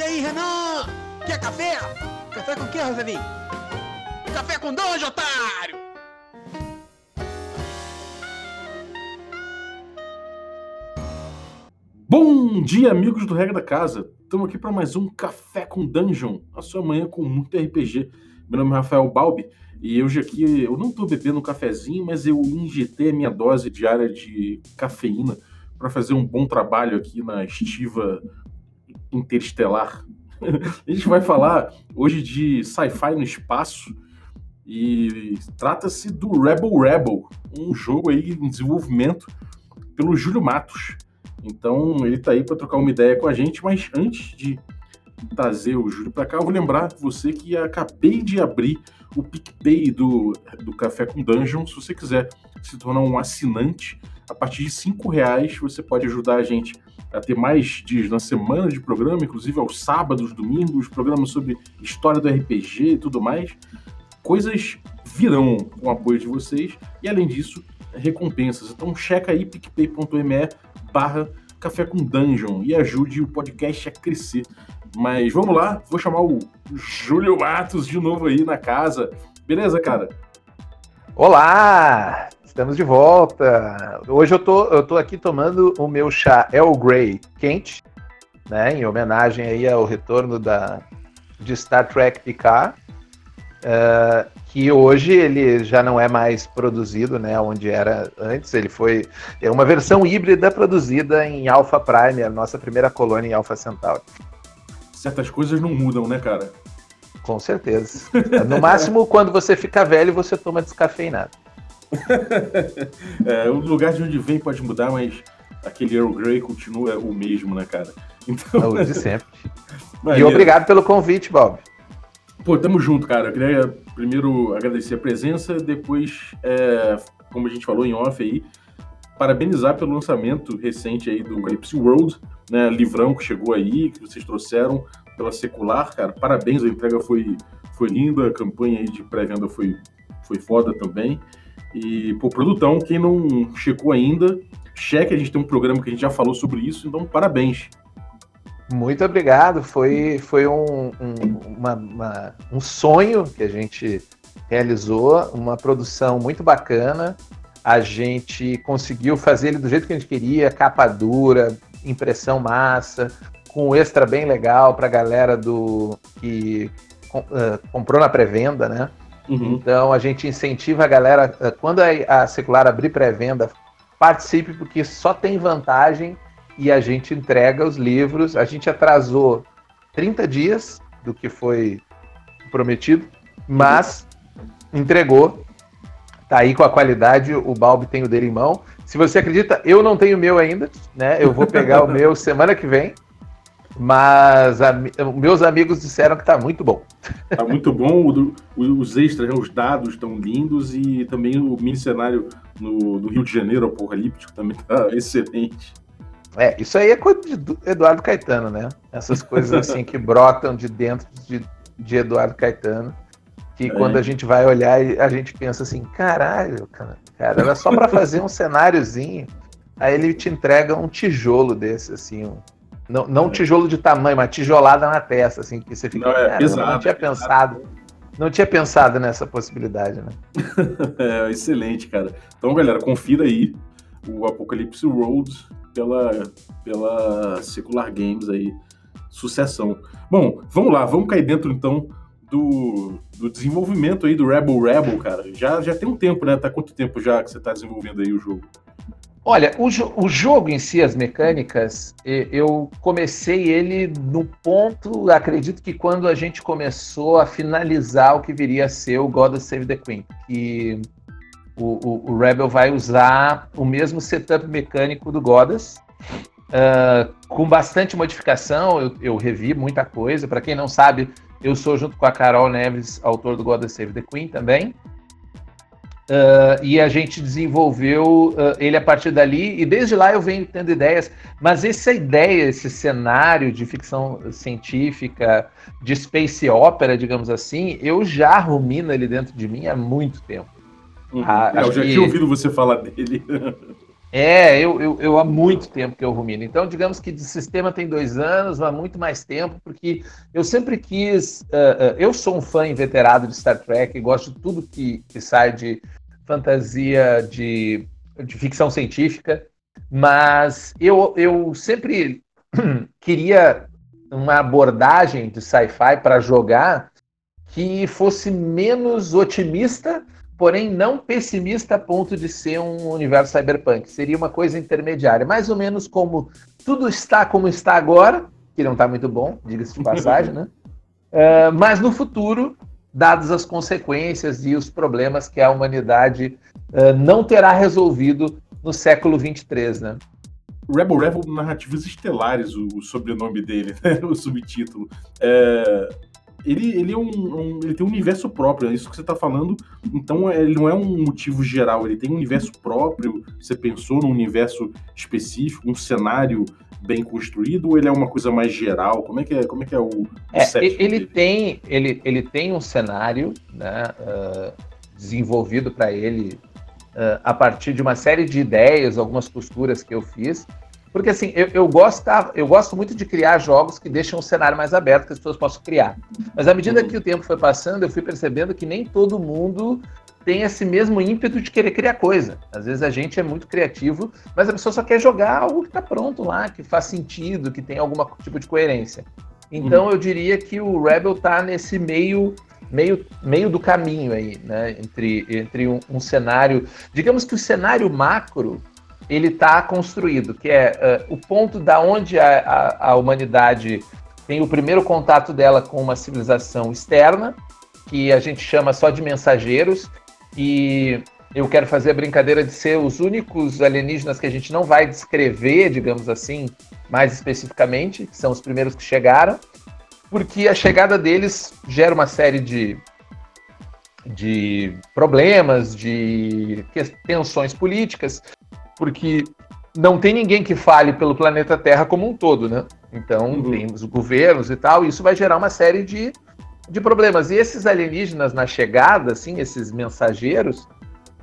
E aí, Renan? Quer café? Café com o que, Rosalinho? Café com dois, otário! Bom dia, amigos do Regra da Casa. Estamos aqui para mais um Café com Dungeon, a sua manhã com muito RPG. Meu nome é Rafael Balbi e hoje aqui eu não estou bebendo um cafezinho, mas eu injetei a minha dose diária de cafeína para fazer um bom trabalho aqui na estiva interestelar. a gente vai falar hoje de sci-fi no espaço e trata-se do Rebel Rebel, um jogo aí em desenvolvimento pelo Júlio Matos. Então ele está aí para trocar uma ideia com a gente, mas antes de trazer o Júlio para cá, eu vou lembrar você que acabei de abrir o PicPay do, do Café com Dungeon. Se você quiser se tornar um assinante, a partir de cinco reais você pode ajudar a gente a ter mais dias na semana de programa, inclusive aos sábados, domingos, programas sobre história do RPG e tudo mais. Coisas virão com o apoio de vocês e, além disso, recompensas. Então, checa aí picpay.me barra Café com Dungeon e ajude o podcast a crescer. Mas vamos lá, vou chamar o Júlio Matos de novo aí na casa. Beleza, cara? Olá! Estamos de volta. Hoje eu tô, eu tô aqui tomando o meu chá El Grey quente, né, em homenagem aí ao retorno da, de Star Trek Picard, uh, que hoje ele já não é mais produzido, né, onde era antes. Ele foi é uma versão híbrida produzida em Alpha Prime, a nossa primeira colônia em Alpha Centauri. Certas coisas não mudam, né, cara? Com certeza. No máximo, quando você fica velho, você toma descafeinado. é, o lugar de onde vem pode mudar, mas aquele Earl Grey continua o mesmo, né, cara? Então... É o de sempre. e obrigado pelo convite, Bob. Pô, tamo junto, cara. Eu queria primeiro agradecer a presença, depois, é, como a gente falou em off aí, parabenizar pelo lançamento recente aí do Calypso World, né, livrão que chegou aí, que vocês trouxeram pela Secular, cara. Parabéns, a entrega foi, foi linda, a campanha aí de pré-venda foi, foi foda também. E, pô, produtão, quem não checou ainda, cheque, a gente tem um programa que a gente já falou sobre isso, então parabéns. Muito obrigado, foi, foi um, um, uma, uma, um sonho que a gente realizou, uma produção muito bacana, a gente conseguiu fazer ele do jeito que a gente queria, capa dura, impressão massa, com um extra bem legal para a galera do que uh, comprou na pré-venda, né? Uhum. Então a gente incentiva a galera, eh, quando a, Secular abrir pré-venda, participe, porque só tem vantagem e a gente entrega os livros. A gente atrasou 30 dias do que foi prometido, mas uhum. entregou. Tá aí com a qualidade, o Balbi tem o dele em mão. Se você acredita, eu não tenho o meu ainda, né? Eu vou pegar o meu semana que vem. Mas a, meus amigos disseram que tá muito bom. Tá muito bom, o, os extras, né, os dados estão lindos e também o mini cenário no, do Rio de Janeiro apocalíptico também tá excelente. É, isso aí é coisa de Eduardo Caetano, né? Essas coisas assim que brotam de dentro de, de Eduardo Caetano. Que é. quando a gente vai olhar, a gente pensa assim, caralho, cara, cara era só para fazer um cenáriozinho. Aí ele te entrega um tijolo desse, assim, um, não, não tijolo de tamanho, mas tijolada na testa, assim, que você fica. Não, é pesado, não tinha é pensado. Não tinha pensado nessa possibilidade, né? é, excelente, cara. Então, galera, confira aí o Apocalypse Road pela, pela Secular Games aí. Sucessão. Bom, vamos lá, vamos cair dentro então do, do desenvolvimento aí do Rebel Rebel, cara. Já, já tem um tempo, né? Tá quanto tempo já que você tá desenvolvendo aí o jogo? Olha, o, jo o, jogo em si, as mecânicas, eu comecei ele no ponto, acredito que quando a gente começou a finalizar o que viria a ser o God Save the Queen, que o, o, o Rebel vai usar o mesmo setup mecânico do Goddess, uh, com bastante modificação, eu, eu revi muita coisa. Para quem não sabe, eu sou junto com a Carol Neves, autor do God Save the Queen também. Uh, e a gente desenvolveu uh, ele a partir dali, e desde lá eu venho tendo ideias, mas essa ideia, esse cenário de ficção científica, de space opera, digamos assim, eu já rumino ele dentro de mim há muito tempo. Uhum. Ah, eu já que... tinha ouvido você falar dele. É, eu, eu, eu, há muito tempo que eu rumino. Então, digamos que de sistema tem dois anos, há muito mais tempo, porque eu sempre quis. Uh, uh, eu sou um fã inveterado de Star Trek, gosto de tudo que, que sai de fantasia, de, de ficção científica, mas eu, eu sempre queria uma abordagem de sci-fi para jogar que fosse menos otimista porém não pessimista a ponto de ser um universo cyberpunk. Seria uma coisa intermediária, mais ou menos como tudo está como está agora, que não está muito bom, diga-se de passagem, né? Uh, mas no futuro, dadas as consequências e os problemas que a humanidade uh, não terá resolvido no século 23, né? Rebel Rebel Narrativas Estelares, o, sobrenome dele, né? o subtítulo. É, ele, ele, é um, um, ele tem um universo próprio, é isso que você está falando. Então, é, ele não é um motivo geral, ele tem um universo próprio. Você pensou num universo específico, um cenário bem construído, ou ele é uma coisa mais geral? Como é que é, como é, que é o, é, ele tem ele, ele tem um cenário né, uh, desenvolvido para ele uh, a partir de uma série de ideias, algumas costuras que eu fiz. Porque assim, eu, eu, gosto, eu gosto muito de criar jogos que deixam o cenário mais aberto, que as pessoas possam criar. Mas à medida que o tempo foi passando, eu fui percebendo que nem todo mundo tem esse mesmo ímpeto de querer criar coisa. Às vezes a gente é muito criativo, mas a pessoa só quer jogar algo que está pronto lá, que faz sentido, que tem algum tipo de coerência. Então uhum. eu diria que o Rebel está nesse meio meio, meio do caminho aí, né? Entre, entre um, um cenário. Digamos que o cenário macro ele está construído, que é uh, o ponto da onde a, a, a, humanidade tem o primeiro contato dela com uma civilização externa, que a gente chama só de mensageiros, e eu quero fazer a brincadeira de ser os únicos alienígenas que a gente não vai descrever, digamos assim, mais especificamente, que são os primeiros que chegaram, porque a chegada deles gera uma série de, de problemas, de tensões políticas, porque não tem ninguém que fale pelo planeta Terra como um todo, né? Então, uhum. tem os governos e tal, e isso vai gerar uma série de, de problemas. E esses alienígenas na chegada, assim, esses mensageiros,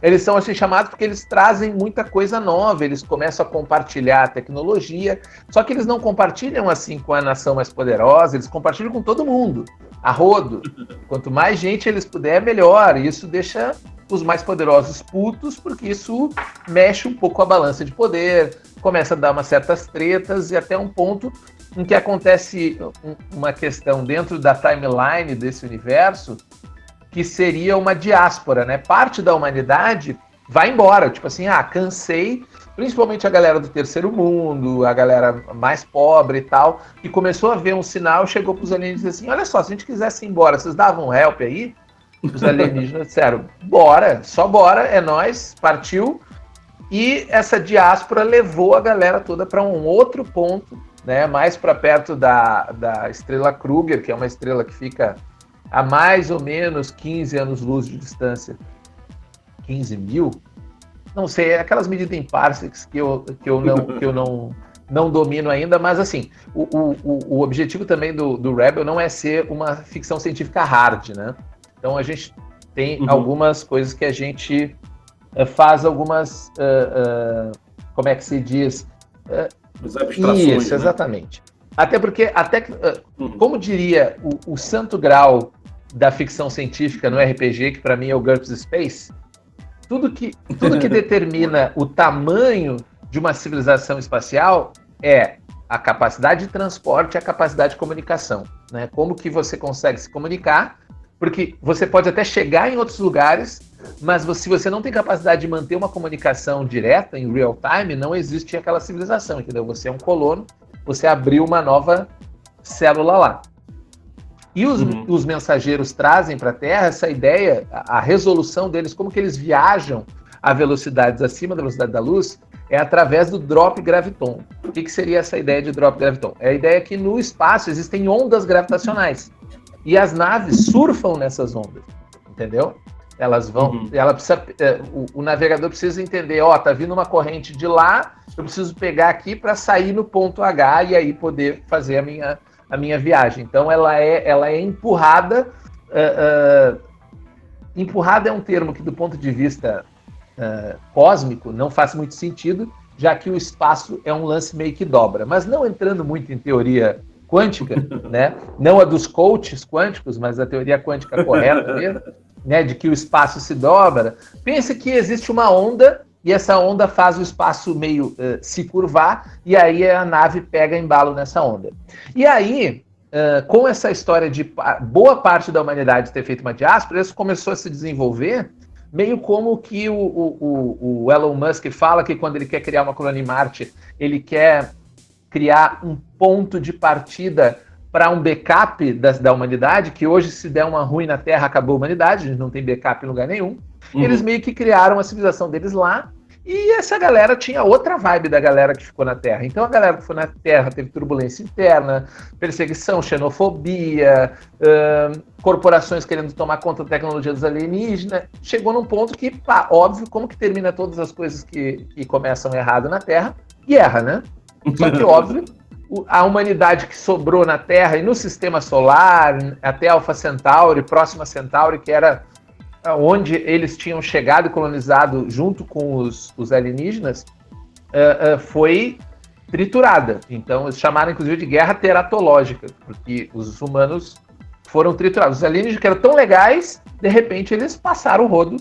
eles são assim chamados porque eles trazem muita coisa nova, eles começam a compartilhar a tecnologia, só que eles não compartilham assim com a nação mais poderosa, eles compartilham com todo mundo, a rodo. Quanto mais gente eles puder, melhor. E isso deixa os mais poderosos putos, porque isso mexe um pouco a balança de poder, começa a dar umas certas tretas e até um ponto em que acontece uma questão dentro da timeline desse universo que seria uma diáspora, né? Parte da humanidade vai embora, tipo assim, ah, cansei, principalmente a galera do terceiro mundo, a galera mais pobre e tal, que começou a ver um sinal, chegou para os alienígenas assim, olha só, se a gente quisesse ir embora, vocês davam help aí? Os alienígenas disseram: bora, só bora, é nós, partiu. E essa diáspora levou a galera toda para um outro ponto, né, mais para perto da, da estrela Kruger, que é uma estrela que fica a mais ou menos 15 anos-luz de distância. 15 mil? Não sei, é aquelas medidas em parsecs que eu, que eu, não, que eu não, não domino ainda, mas assim, o, o, o objetivo também do, do Rebel não é ser uma ficção científica hard, né? Então a gente tem uhum. algumas coisas que a gente faz algumas. Uh, uh, como é que se diz? Isso, né? exatamente. Até porque, até uhum. como diria o, o, santo grau da ficção científica no RPG, que para mim é o GURPS Space, tudo que, tudo que determina o tamanho de uma civilização espacial é a capacidade de transporte e a capacidade de comunicação. Né? Como que você consegue se comunicar porque você pode até chegar em outros lugares, mas se você não tem capacidade de manter uma comunicação direta, em real time, não existe aquela civilização, entendeu? Você é um colono, você abriu uma nova célula lá. E os, uhum. os mensageiros trazem para a Terra essa ideia, a, a, resolução deles, como que eles viajam a velocidades acima da velocidade da luz, é através do drop graviton. O que, que seria essa ideia de drop graviton? É a ideia que no espaço existem ondas gravitacionais. E as naves surfam nessas ondas, entendeu? Elas vão, uhum. ela precisa, é, o, o, navegador precisa entender, ó, tá vindo uma corrente de lá, eu preciso pegar aqui para sair no ponto H e aí poder fazer a minha, a minha viagem. Então ela é, ela é empurrada. Uh, uh, empurrada é um termo que, do ponto de vista uh, cósmico não faz muito sentido, já que o espaço é um lance meio que dobra. Mas não entrando muito em teoria quântica, né? não a dos coaches quânticos, mas a teoria quântica correta mesmo, né? de que o espaço se dobra, pense que existe uma onda e essa onda faz o espaço meio uh, se curvar, e aí a nave pega embalo nessa onda. E aí, uh, com essa história de boa parte da humanidade ter feito uma diáspora, isso começou a se desenvolver meio como que o, o, o, Elon Musk fala que quando ele quer criar uma colônia em Marte, ele quer criar um ponto de partida para um backup da, da, humanidade, que hoje, se der uma ruim na Terra, acabou a humanidade, a gente não tem backup em lugar nenhum. Uhum. Eles meio que criaram a civilização deles lá, e essa galera tinha outra vibe da galera que ficou na Terra. Então a galera que foi na Terra teve turbulência interna, perseguição, xenofobia, corporações querendo tomar conta da tecnologia dos alienígenas. Chegou num ponto que, pá, óbvio, como que termina todas as coisas que, que começam errado na Terra? Guerra, né? Só que, óbvio, a humanidade que sobrou na Terra e no sistema solar, até Alpha Centauri, próxima Centauri, que era onde eles tinham chegado e colonizado junto com os, os alienígenas, uh, uh, foi triturada. Então, eles chamaram inclusive de guerra teratológica, porque os humanos foram triturados. Os alienígenas que eram tão legais, de repente eles passaram o rodo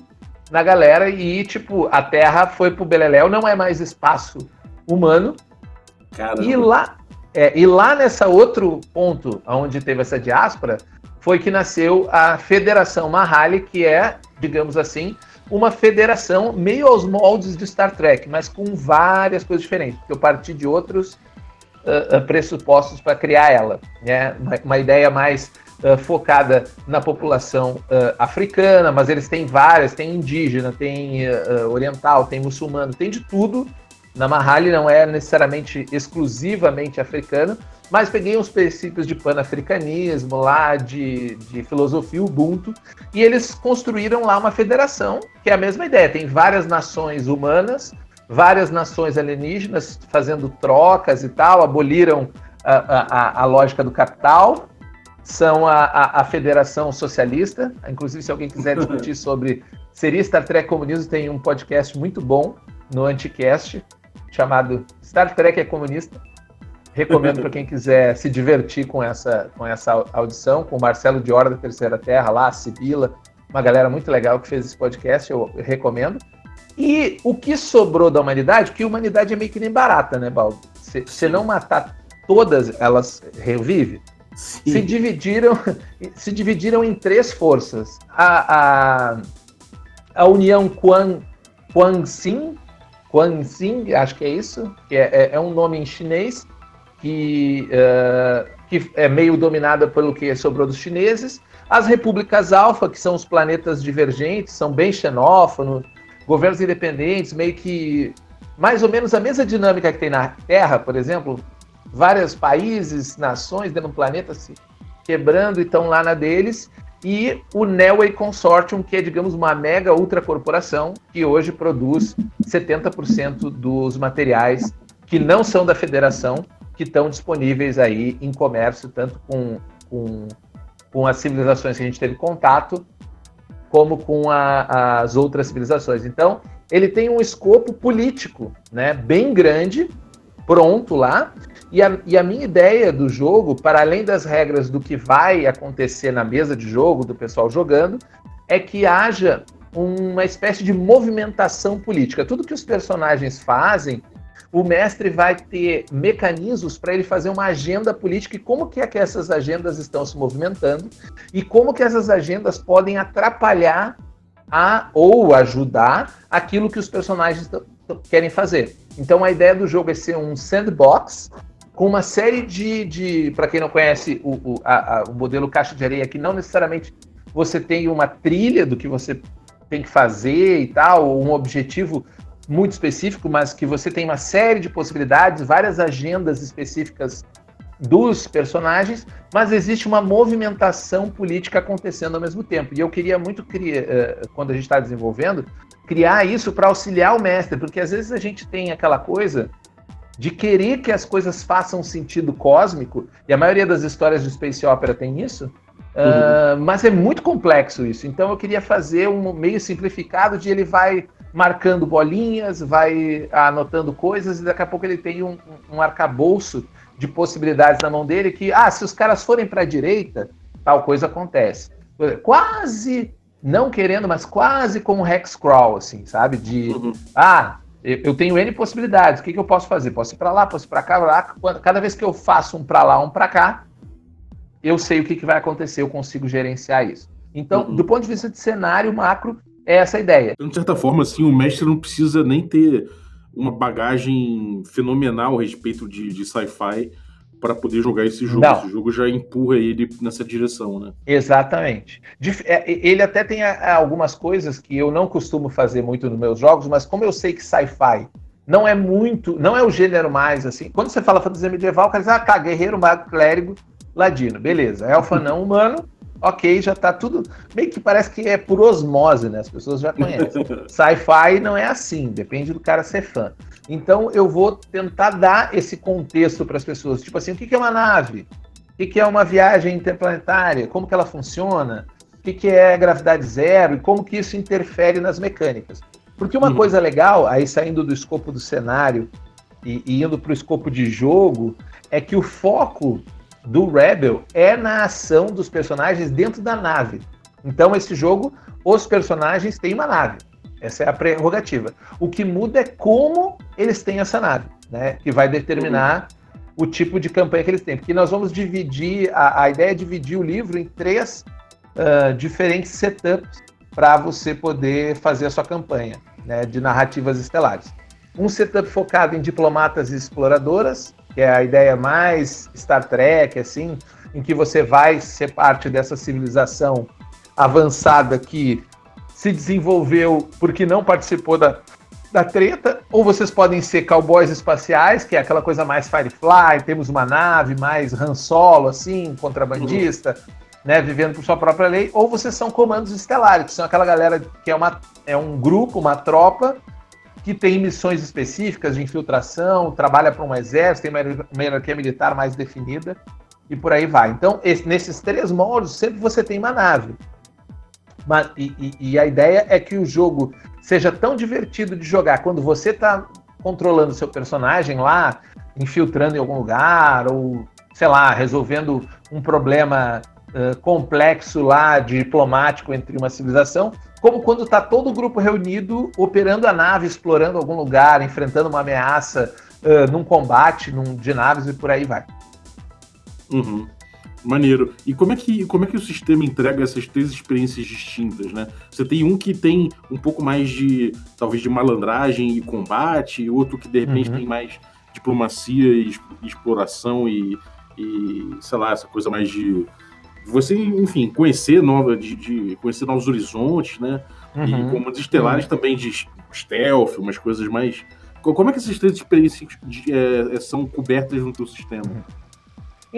na galera e, tipo, a Terra foi pro Beleléu, não é mais espaço humano. Caramba. E lá, é, e lá nessa outro ponto, onde teve essa diáspora, foi que nasceu a Federação Mahali, que é, digamos assim, uma federação meio aos moldes de Star Trek, mas com várias coisas diferentes, porque eu parti de outros uh, pressupostos para criar ela. Né? Uma, uma ideia mais uh, focada na população uh, africana, mas eles têm várias, tem indígena, tem oriental, tem muçulmano, tem de tudo. Na Mahali não é necessariamente exclusivamente africano, mas peguei uns princípios de panafricanismo lá, de, de filosofia Ubuntu, e eles construíram lá uma federação, que é a mesma ideia, tem várias nações humanas, várias nações alienígenas fazendo trocas e tal, aboliram a, a, a lógica do capital, são a, a, a, Federação Socialista, inclusive se alguém quiser discutir sobre seria Star Trek Comunismo, tem um podcast muito bom no Anticast, chamado Star Trek é Comunista, Recomendo para quem quiser se divertir com essa, com essa audição, com o Marcelo Diora da Terceira Terra, lá, a Sibila, uma galera muito legal que fez esse podcast, eu, recomendo. E o que sobrou da humanidade, que a humanidade é meio que nem barata, né, Baldo? Se, se não matar todas, elas revivem. Se dividiram, se dividiram em três forças. A, a, a União Quan, Quan Xin, Quan Xin, acho que é isso, que é, é, é um nome em chinês, que, uh, que é meio dominada pelo que sobrou dos chineses. As repúblicas alfa, que são os planetas divergentes, são bem xenófonos, governos independentes, meio que mais ou menos a mesma dinâmica que tem na Terra, por exemplo, vários países, nações dentro do planeta se quebrando e estão lá na deles, e o Nelway Consortium, que é, digamos, uma mega ultra corporação que hoje produz 70% dos materiais que não são da federação que estão disponíveis aí em comércio, tanto com, com, com as civilizações que a gente teve contato, como com a, as outras civilizações. Então, ele tem um escopo político né, bem grande, pronto lá. E a, e a minha ideia do jogo, para além das regras do que vai acontecer na mesa de jogo, do pessoal jogando, é que haja uma espécie de movimentação política. Tudo que os personagens fazem o mestre vai ter mecanismos para ele fazer uma agenda política e como que, é que essas agendas estão se movimentando e como que essas agendas podem atrapalhar a, ou ajudar aquilo que os personagens querem fazer. Então a ideia do jogo é ser um sandbox com uma série de, de para quem não conhece o, o, a, a, o modelo caixa de areia, que não necessariamente você tem uma trilha do que você tem que fazer e tal, um objetivo muito específico, mas que você tem uma série de possibilidades, várias agendas específicas dos personagens, mas existe uma movimentação política acontecendo ao mesmo tempo. E eu queria muito, criar, eh, quando a gente está desenvolvendo, criar isso para auxiliar o mestre, porque às vezes a gente tem aquela coisa de querer que as coisas façam sentido cósmico, e a maioria das histórias de Space Opera tem isso, uhum. uh, mas é muito complexo isso. Então eu queria fazer um meio simplificado de ele vai marcando bolinhas, vai anotando coisas e daqui a pouco ele tem um, um arcabouço de possibilidades na mão dele que, ah, se os caras forem para a direita, tal coisa acontece. Quase, não querendo, mas quase como um hex crawl, assim, sabe? De, uhum. ah, eu tenho N possibilidades, o que, que eu posso fazer? Posso ir para lá, posso ir para cá, lá. Cada vez que eu faço um para lá, um para cá, eu sei o que, que vai acontecer, eu consigo gerenciar isso. Então, uhum. do ponto de vista de cenário macro, é essa a ideia. Então, de certa forma, assim, o mestre não precisa nem ter uma bagagem fenomenal a respeito de, de sci-fi para poder jogar esse jogo. Não. Esse jogo já empurra ele nessa direção, né? Exatamente. É, ele até tem algumas coisas que eu não costumo fazer muito nos meus jogos, mas como eu sei que sci-fi não é muito, não é o gênero mais assim. Quando você fala fantasia medieval, o cara diz, ah, tá, guerreiro, mago, clérigo, ladino, beleza. Elfa não humano, ok, já tá tudo. Meio que parece que é por osmose, né? As pessoas já conhecem. Sci-fi não é assim, depende do cara ser fã. Então eu vou tentar dar esse contexto para as pessoas. Tipo assim, o que é uma nave? O que é uma viagem interplanetária? Como que ela funciona? O que é gravidade zero? E como que isso interfere nas mecânicas? Porque uma uhum. coisa legal, aí saindo do escopo do cenário e, e indo para o escopo de jogo, é que o foco do Rebel é na ação dos personagens dentro da nave. Então, esse jogo, os personagens têm uma nave. Essa é a prerrogativa. O que muda é como eles têm essa nave, né? Que vai determinar uhum. o tipo de campanha que eles têm. Porque nós vamos dividir, a, a ideia é dividir o livro em três uh, diferentes setups para você poder fazer a sua campanha né, de narrativas estelares. Um setup focado em diplomatas e exploradoras, que é a ideia mais Star Trek, assim, em que você vai ser parte dessa civilização avançada que se desenvolveu porque não participou da, da treta, ou vocês podem ser cowboys espaciais, que é aquela coisa mais Firefly, temos uma nave mais Han Solo, assim, contrabandista, uhum. né, vivendo por sua própria lei, ou vocês são comandos estelares, que são aquela galera que é, uma, é um grupo, uma tropa, que tem missões específicas de infiltração, trabalha para um exército, tem uma hierarquia militar mais definida, e por aí vai. Então, esse, nesses três modos, sempre você tem uma nave. Mas, e, e, e, a ideia é que o jogo seja tão divertido de jogar quando você está controlando seu personagem lá, infiltrando em algum lugar, ou, sei lá, resolvendo um problema uh, complexo lá, diplomático entre uma civilização, como quando está todo o grupo reunido, operando a nave, explorando algum lugar, enfrentando uma ameaça uh, num combate num, de naves e por aí vai. Uhum. Maneiro. E como é, que, como é que o sistema entrega essas três experiências distintas, né? Você tem um que tem um pouco mais de, talvez, de malandragem e combate, e outro que, de repente, uhum. tem mais diplomacia e exploração e, e, sei lá, essa coisa mais de você, enfim, conhecer nova, de, de conhecer novos horizontes, né? Uhum. E comandos estelares uhum. também de stealth, umas coisas mais. Como é que essas três experiências de, é, são cobertas no teu sistema? Uhum.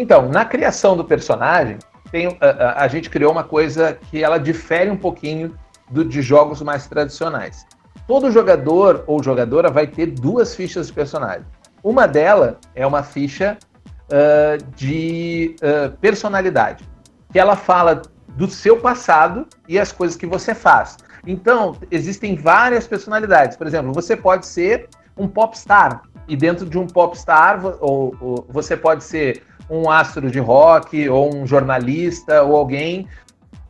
Então, na criação do personagem, tem, a, a, gente criou uma coisa que ela difere um pouquinho do, de jogos mais tradicionais. Todo jogador ou jogadora vai ter duas fichas de personagem. Uma delas é uma ficha uh, de uh, personalidade que ela fala do seu passado e as coisas que você faz. Então, existem várias personalidades. Por exemplo, você pode ser um popstar, e dentro de um popstar, ou, ou você pode ser um astro de rock, ou um jornalista, ou alguém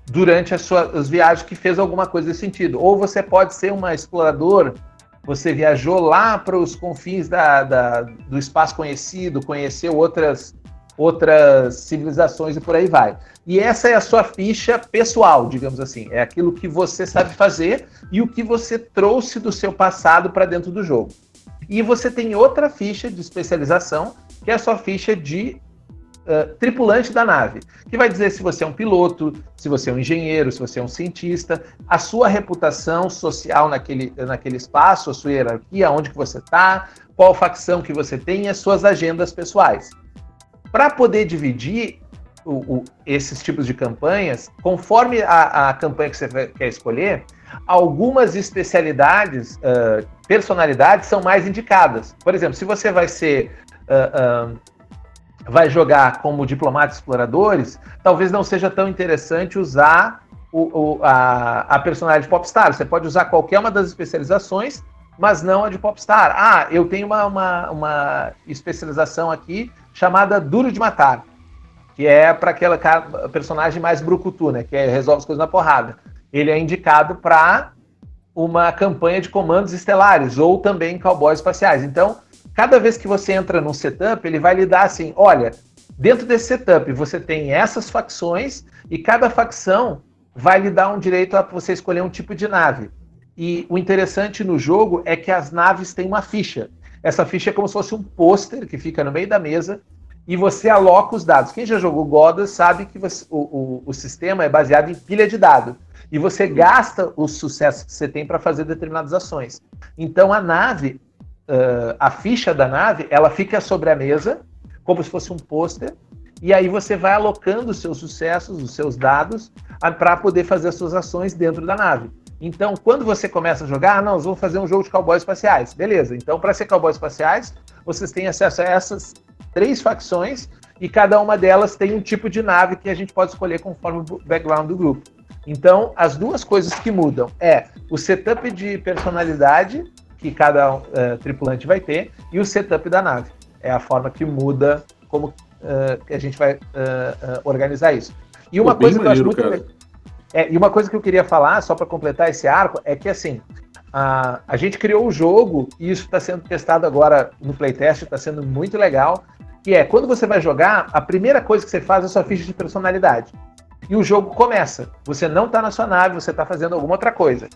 durante as suas viagens que fez alguma coisa nesse sentido. Ou você pode ser uma explorador, você viajou lá para os confins da, da, do espaço conhecido, conheceu outras outras civilizações e por aí vai. E essa é a sua ficha pessoal, digamos assim. É aquilo que você sabe fazer e o que você trouxe do seu passado para dentro do jogo. E você tem outra ficha de especialização, que é a sua ficha de uh, tripulante da nave, que vai dizer se você é um piloto, se você é um engenheiro, se você é um cientista, a sua reputação social naquele, naquele espaço, a sua hierarquia, onde que você está, qual facção que você tem e as suas agendas pessoais. Para poder dividir o, o, esses tipos de campanhas, conforme a, a, campanha que você quer escolher, algumas especialidades, uh, personalidades são mais indicadas. Por exemplo, se você vai ser. Uh, uh, vai jogar como diplomata exploradores, talvez não seja tão interessante usar o, o, a, a personagem de Popstar. Você pode usar qualquer uma das especializações, mas não a de Popstar. Ah, eu tenho uma, uma, uma especialização aqui chamada Duro de Matar, que é para aquela personagem mais brucutu, né? Que é, resolve as coisas na porrada. Ele é indicado para uma campanha de comandos estelares ou também cowboys espaciais. Então, cada vez que você entra num setup, ele vai lhe dar assim: olha, dentro desse setup você tem essas facções e cada facção vai lhe dar um direito a você escolher um tipo de nave. E o interessante no jogo é que as naves têm uma ficha. Essa ficha é como se fosse um pôster que fica no meio da mesa e você aloca os dados. Quem já jogou Godas sabe que você, o, o, o, sistema é baseado em pilha de dados. E você gasta os sucessos que você tem para fazer determinadas ações. Então a nave, uh, a ficha da nave, ela fica sobre a mesa, como se fosse um pôster, e aí você vai alocando os seus sucessos, os seus dados, para poder fazer as suas ações dentro da nave. Então, quando você começa a jogar, ah, não, vamos fazer um jogo de cowboys espaciais. Beleza. Então, para ser cowboys espaciais, vocês têm acesso a essas três facções e cada uma delas tem um tipo de nave que a gente pode escolher conforme o background do grupo. Então, as duas coisas que mudam é o setup de personalidade que cada uh, tripulante vai ter e o setup da nave. É a forma que muda como uh, a gente vai uh, organizar isso. E uma Pô, coisa que eu acho muito cara. É, e uma coisa que eu queria falar, só para completar esse arco, é que assim, a, a gente criou o jogo e isso está sendo testado agora no playtest, está sendo muito legal. Que é quando você vai jogar, a primeira coisa que você faz é a sua ficha de personalidade. E o jogo começa. Você não está na sua nave, você está fazendo alguma outra coisa.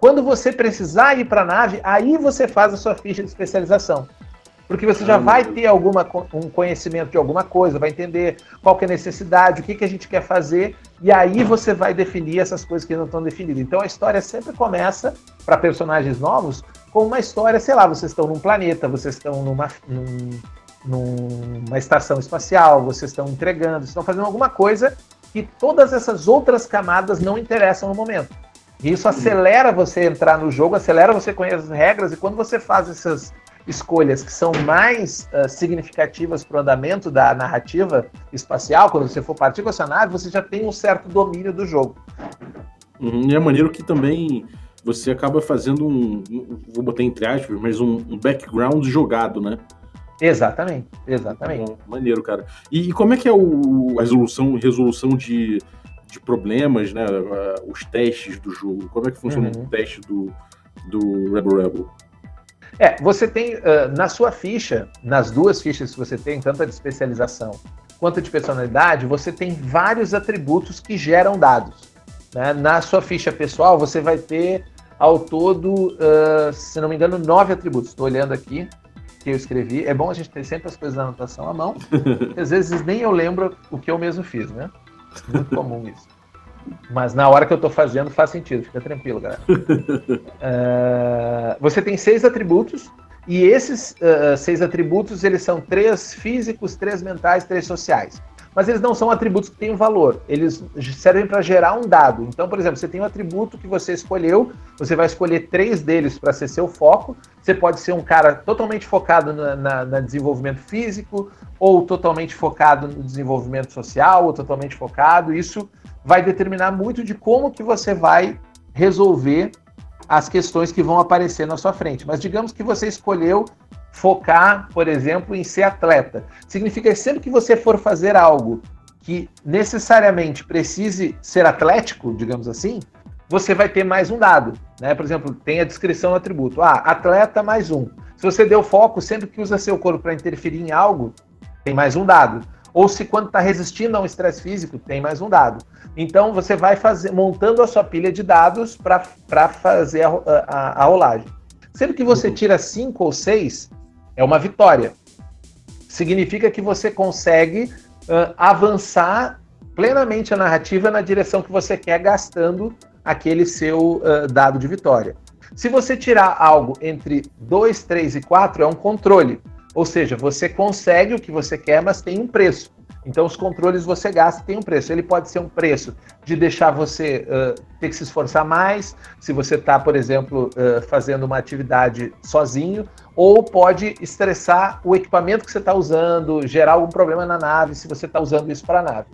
Quando você precisar ir para a nave, aí você faz a sua ficha de especialização porque você já vai ter alguma, um conhecimento de alguma coisa, vai entender qual que é a necessidade, o que, que a gente quer fazer, e aí você vai definir essas coisas que não estão definidas. Então a história sempre começa, para personagens novos, com uma história, sei lá, vocês estão num planeta, vocês estão numa, num, numa estação espacial, vocês estão entregando, vocês estão fazendo alguma coisa que todas essas outras camadas não interessam no momento. E isso acelera você entrar no jogo, acelera você conhecer as regras, e quando você faz essas escolhas que são mais uh, significativas para o andamento da narrativa espacial, quando você for partir com essa nave, você já tem um certo domínio do jogo. Uhum, e é maneiro que também você acaba fazendo um, vou botar entre aspas, mas um, um background jogado, né? Exatamente, exatamente. Bom, maneiro, cara. E, e, como é que é o, a resolução, resolução de, de problemas, né? Uh, os testes do jogo? Como é que funciona uhum. o teste do, do Rebel Rebel? É, você tem uh, na sua ficha, nas duas fichas que você tem, tanto a de especialização quanto a de personalidade, você tem vários atributos que geram dados. Né? Na sua ficha pessoal, você vai ter ao todo, uh, se não me engano, nove atributos. Estou olhando aqui que eu escrevi. É bom a gente ter sempre as coisas na anotação à mão, às vezes nem eu lembro o que eu mesmo fiz, né? Muito comum isso. Mas na hora que eu estou fazendo faz sentido, fica tranquilo, galera. uh, você tem seis atributos, e esses uh, seis atributos eles são três físicos, três mentais, três sociais. Mas eles não são atributos que têm valor, eles servem para gerar um dado. Então, por exemplo, você tem um atributo que você escolheu, você vai escolher três deles para ser seu foco. Você pode ser um cara totalmente focado na, na desenvolvimento físico, ou totalmente focado no desenvolvimento social, ou totalmente focado. Isso vai determinar muito de como que você vai resolver as questões que vão aparecer na sua frente. Mas digamos que você escolheu focar, por exemplo, em ser atleta. Significa que sempre que você for fazer algo que necessariamente precise ser atlético, digamos assim, você vai ter mais um dado. Né? Por exemplo, tem a descrição do atributo. Ah, atleta mais um. Se você deu foco sempre que usa seu corpo para interferir em algo, tem mais um dado ou se quando está resistindo a um estresse físico, tem mais um dado. Então você vai fazer, montando a sua pilha de dados para fazer a, a, a, rolagem. Sempre que você tira cinco ou seis, é uma vitória. Significa que você consegue uh, avançar plenamente a narrativa na direção que você quer, gastando aquele seu uh, dado de vitória. Se você tirar algo entre 2, 3 e 4, é um controle. Ou seja, você consegue o que você quer, mas tem um preço. Então, os controles você gasta tem um preço. Ele pode ser um preço de deixar você uh, ter que se esforçar mais, se você está, por exemplo, uh, fazendo uma atividade sozinho, ou pode estressar o equipamento que você está usando, gerar algum problema na nave, se você está usando isso para a nave.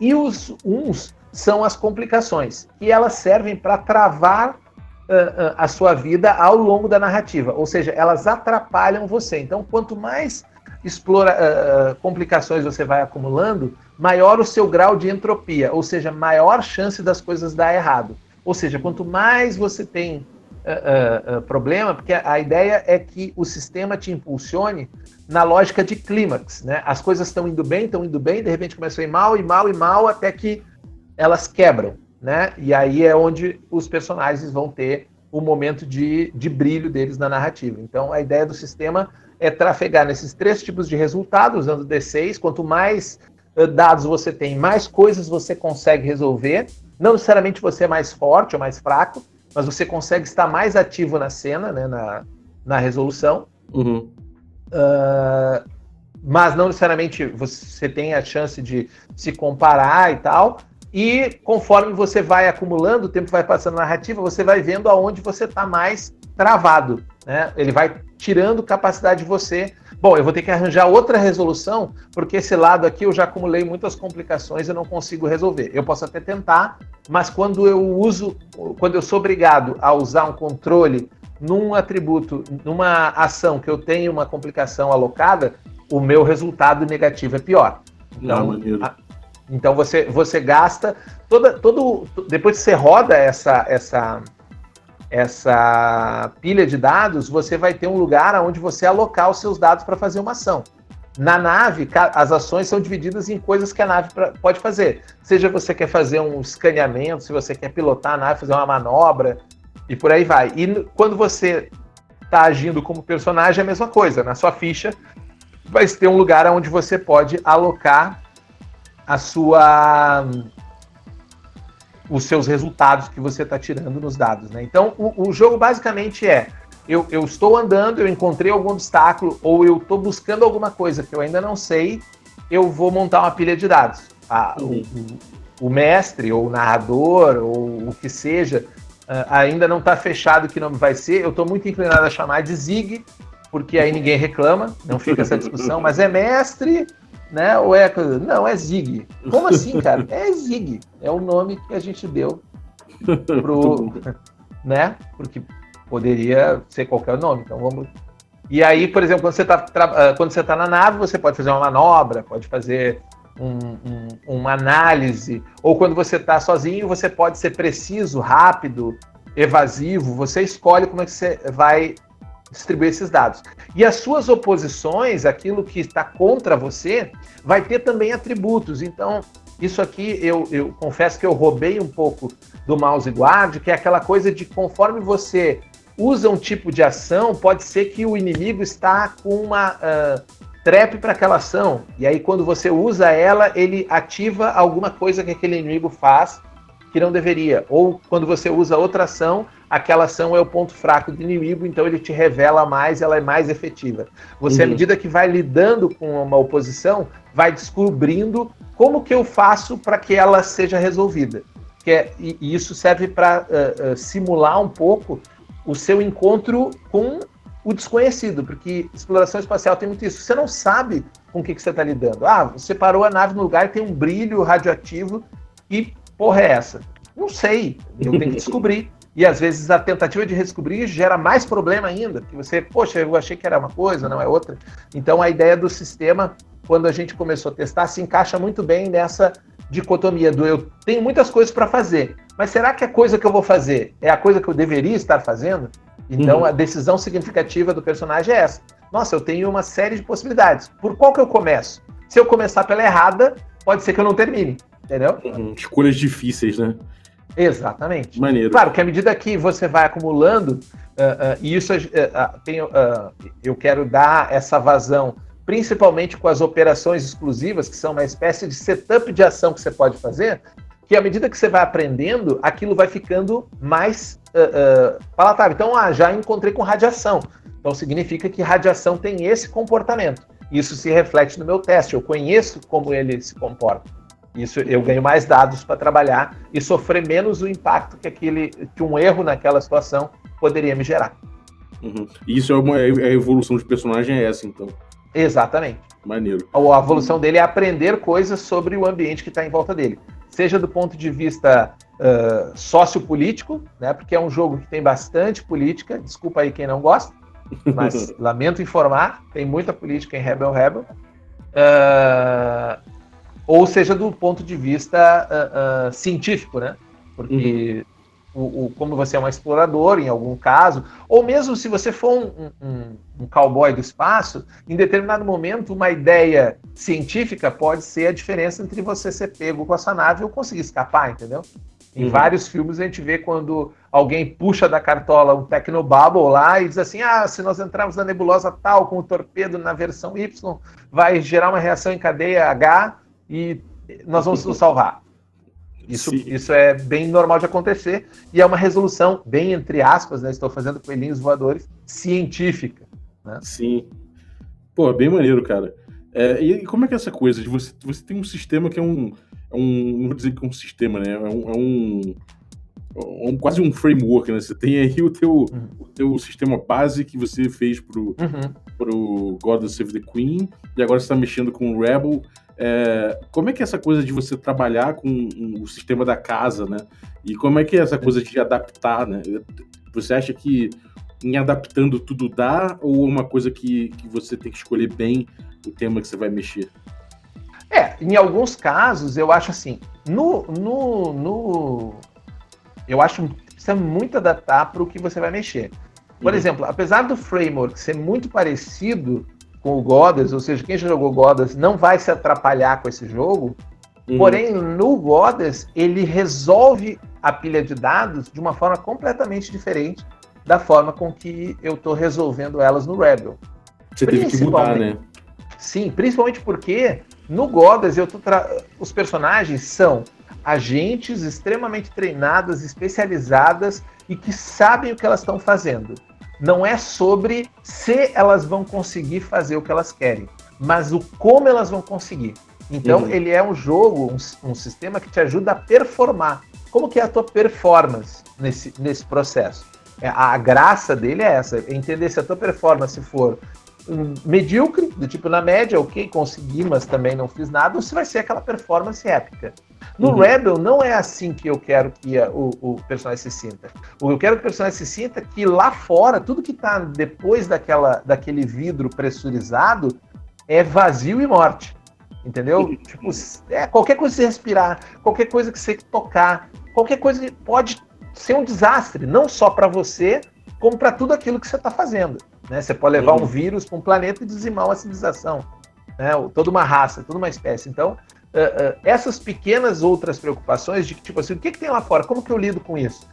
E os uns são as complicações, e elas servem para travar uh, uh, a sua vida ao longo da narrativa, ou seja, elas atrapalham você. Então, quanto mais explora, uh, complicações você vai acumulando, maior o seu grau de entropia, ou seja, maior chance das coisas dar errado. Ou seja, quanto mais você tem uh, uh, problema, porque a ideia é que o sistema te impulsione na lógica de clímax, né? As coisas estão indo bem, estão indo bem, de repente começam a ir mal, e mal, e mal, até que elas quebram, né? E aí é onde os personagens vão ter o momento de, de brilho deles na narrativa. Então, a ideia do sistema é trafegar nesses três tipos de resultados, usando D6. Quanto mais dados você tem, mais coisas você consegue resolver. Não necessariamente você é mais forte ou mais fraco, mas você consegue estar mais ativo na cena, né, na, na resolução. Uhum. Uh, mas não necessariamente você tem a chance de se comparar e tal. E conforme você vai acumulando, o tempo vai passando na narrativa, você vai vendo aonde você está mais travado. Né? Ele vai tirando capacidade de você. Bom, eu vou ter que arranjar outra resolução, porque esse lado aqui eu já acumulei muitas complicações e não consigo resolver. Eu posso até tentar, mas quando eu uso, quando eu sou obrigado a usar um controle num atributo, numa ação que eu tenho uma complicação alocada, o meu resultado negativo é pior. Então, ah, então você, você gasta toda, todo depois que você roda essa essa essa pilha de dados, você vai ter um lugar onde você alocar os seus dados para fazer uma ação. Na nave, as ações são divididas em coisas que a nave pode fazer. Seja você quer fazer um escaneamento, se você quer pilotar a nave, fazer uma manobra, e por aí vai. E quando você está agindo como personagem, é a mesma coisa. Na sua ficha, vai ter um lugar onde você pode alocar a sua os seus resultados que você está tirando nos dados. Né? Então, o, o jogo basicamente é: eu, eu, estou andando, eu encontrei algum obstáculo, ou eu estou buscando alguma coisa que eu ainda não sei, eu vou montar uma pilha de dados. Ah, uhum. o, o, mestre, ou o narrador, ou o que seja, uh, ainda não está fechado que nome vai ser. Eu estou muito inclinado a chamar de Zig, porque aí ninguém reclama, não fica essa discussão, mas é mestre né? Ou é não, é Zig. Como assim, cara? É Zig. É o nome que a gente deu pro, né? Porque poderia ser qualquer nome. Então vamos. E aí, por exemplo, quando você está ah, quando você tá na nave, você pode fazer uma manobra, pode fazer um, um, uma análise, ou quando você está sozinho, você pode ser preciso, rápido, evasivo. Você escolhe como é que você vai distribuir esses dados. E as suas oposições, aquilo que está contra você, vai ter também atributos. Então, isso aqui eu, eu confesso que eu roubei um pouco do mouse guard, que é aquela coisa de conforme você usa um tipo de ação, pode ser que o inimigo está com uma uh, trap para aquela ação. E aí, quando você usa ela, ele ativa alguma coisa que aquele inimigo faz que não deveria. Ou quando você usa outra ação, aquela ação é o ponto fraco do inimigo, então ele te revela mais, ela é mais efetiva. Você, uhum. à medida que vai lidando com uma oposição, vai descobrindo como que eu faço para que ela seja resolvida. Que é, e, e isso serve para uh, uh, simular um pouco o seu encontro com o desconhecido, porque exploração espacial tem muito isso. Você não sabe com o que, que você está lidando. Ah, você parou a nave no lugar e tem um brilho radioativo e porra é essa? Não sei, eu tenho que descobrir. E às vezes a tentativa de redescobrir gera mais problema ainda, porque você, poxa, eu achei que era uma coisa, não é outra. Então a ideia do sistema, quando a gente começou a testar, se encaixa muito bem nessa dicotomia do eu tenho muitas coisas para fazer, mas será que a coisa que eu vou fazer é a coisa que eu deveria estar fazendo? Então uhum. a decisão significativa do personagem é essa. Nossa, eu tenho uma série de possibilidades. Por qual que eu começo? Se eu começar pela errada, pode ser que eu não termine. Entendeu? Uhum. Escolhas difíceis, né? Exatamente. Maneiro. Claro que à medida que você vai acumulando, uh, uh, e isso uh, tem, eu quero dar essa vazão, principalmente com as operações exclusivas, que são uma espécie de setup de ação que você pode fazer, que à medida que você vai aprendendo, aquilo vai ficando mais palatável. Então, ah, já encontrei com radiação. Então, significa que radiação tem esse comportamento. Isso se reflete no meu teste. Eu conheço como ele se comporta. Isso eu ganho mais dados para trabalhar e sofrer menos o impacto que aquele que um erro naquela situação poderia me gerar. Uhum. Isso é, uma, é a evolução de personagem é essa, então. Exatamente. Maneiro. A evolução dele é aprender coisas sobre o ambiente que está em volta dele. seja do ponto de vista uh, sociopolítico, né, porque é um jogo que tem bastante política, desculpa aí quem não gosta, mas lamento informar, tem muita política em Rebel Rebel, uh, ou seja do ponto de vista uh, científico, né, porque uhum o, o, como você é um explorador, em algum caso, ou mesmo se você for um, um, um, cowboy do espaço, em determinado momento, uma ideia científica pode ser a diferença entre você ser pego com a sua nave ou conseguir escapar, entendeu? Em uhum. vários filmes a gente vê quando alguém puxa da cartola um Tecnobubble lá e diz assim: ah, se nós entrarmos na nebulosa tal com o torpedo na versão Y, vai gerar uma reação em cadeia H e nós vamos nos salvar. Isso, isso é bem normal de acontecer e é uma resolução, bem entre aspas, né? Estou fazendo coelhinhos voadores, científica. Né? Sim. Pô, bem maneiro, cara. É, e como é que é essa coisa de você, você tem um sistema que é um, é um não vou dizer que é um sistema, né? É um, é um, é um quase um framework, né? Você tem aí o teu, uhum. o teu sistema base que você fez pro, uhum. pro God Save the Queen e agora você está mexendo com o Rebel. É, como é que é essa coisa de você trabalhar com o sistema da casa, né? E como é que é essa coisa de adaptar, né? Você acha que em adaptando tudo dá ou é uma coisa que, que você tem que escolher bem o tema que você vai mexer? É, em alguns casos eu acho assim, no, no, no eu acho que precisa muito adaptar para o que você vai mexer. Por uhum. exemplo, apesar do framework ser muito parecido, com o Godas, ou seja, quem já jogou Godas não vai se atrapalhar com esse jogo. Uhum. Porém, no Godas, ele resolve a pilha de dados de uma forma completamente diferente da forma com que eu estou resolvendo elas no Rebel. Você teve que mudar, né? Sim, principalmente porque no Godas eu tra... os personagens são agentes extremamente treinadas, especializadas e que sabem o que elas estão fazendo não é sobre se elas vão conseguir fazer o que elas querem, mas o como elas vão conseguir. Então, uhum. ele é um jogo, um, um, sistema que te ajuda a performar. Como que é a tua performance nesse, nesse processo? É, a graça dele é essa, é entender se a tua performance for medíocre, do tipo na média, ok, consegui, mas também não fiz nada, ou se vai ser aquela performance épica. No uhum. Rebel não é assim que eu quero que a, o, o, personagem se sinta. O que eu quero que o personagem se sinta é que lá fora, tudo que está depois daquela, daquele vidro pressurizado é vazio e morte. Entendeu? tipo, é, qualquer coisa que você respirar, qualquer coisa que você tocar, qualquer coisa pode ser um desastre, não só para você, como para tudo aquilo que você está fazendo. Né? Você pode levar uhum. um vírus para um planeta e dizimar uma civilização, né? toda uma raça, toda uma espécie. Então, uh, uh, essas pequenas outras preocupações de tipo assim, o que, que tem lá fora? Como que eu lido com isso?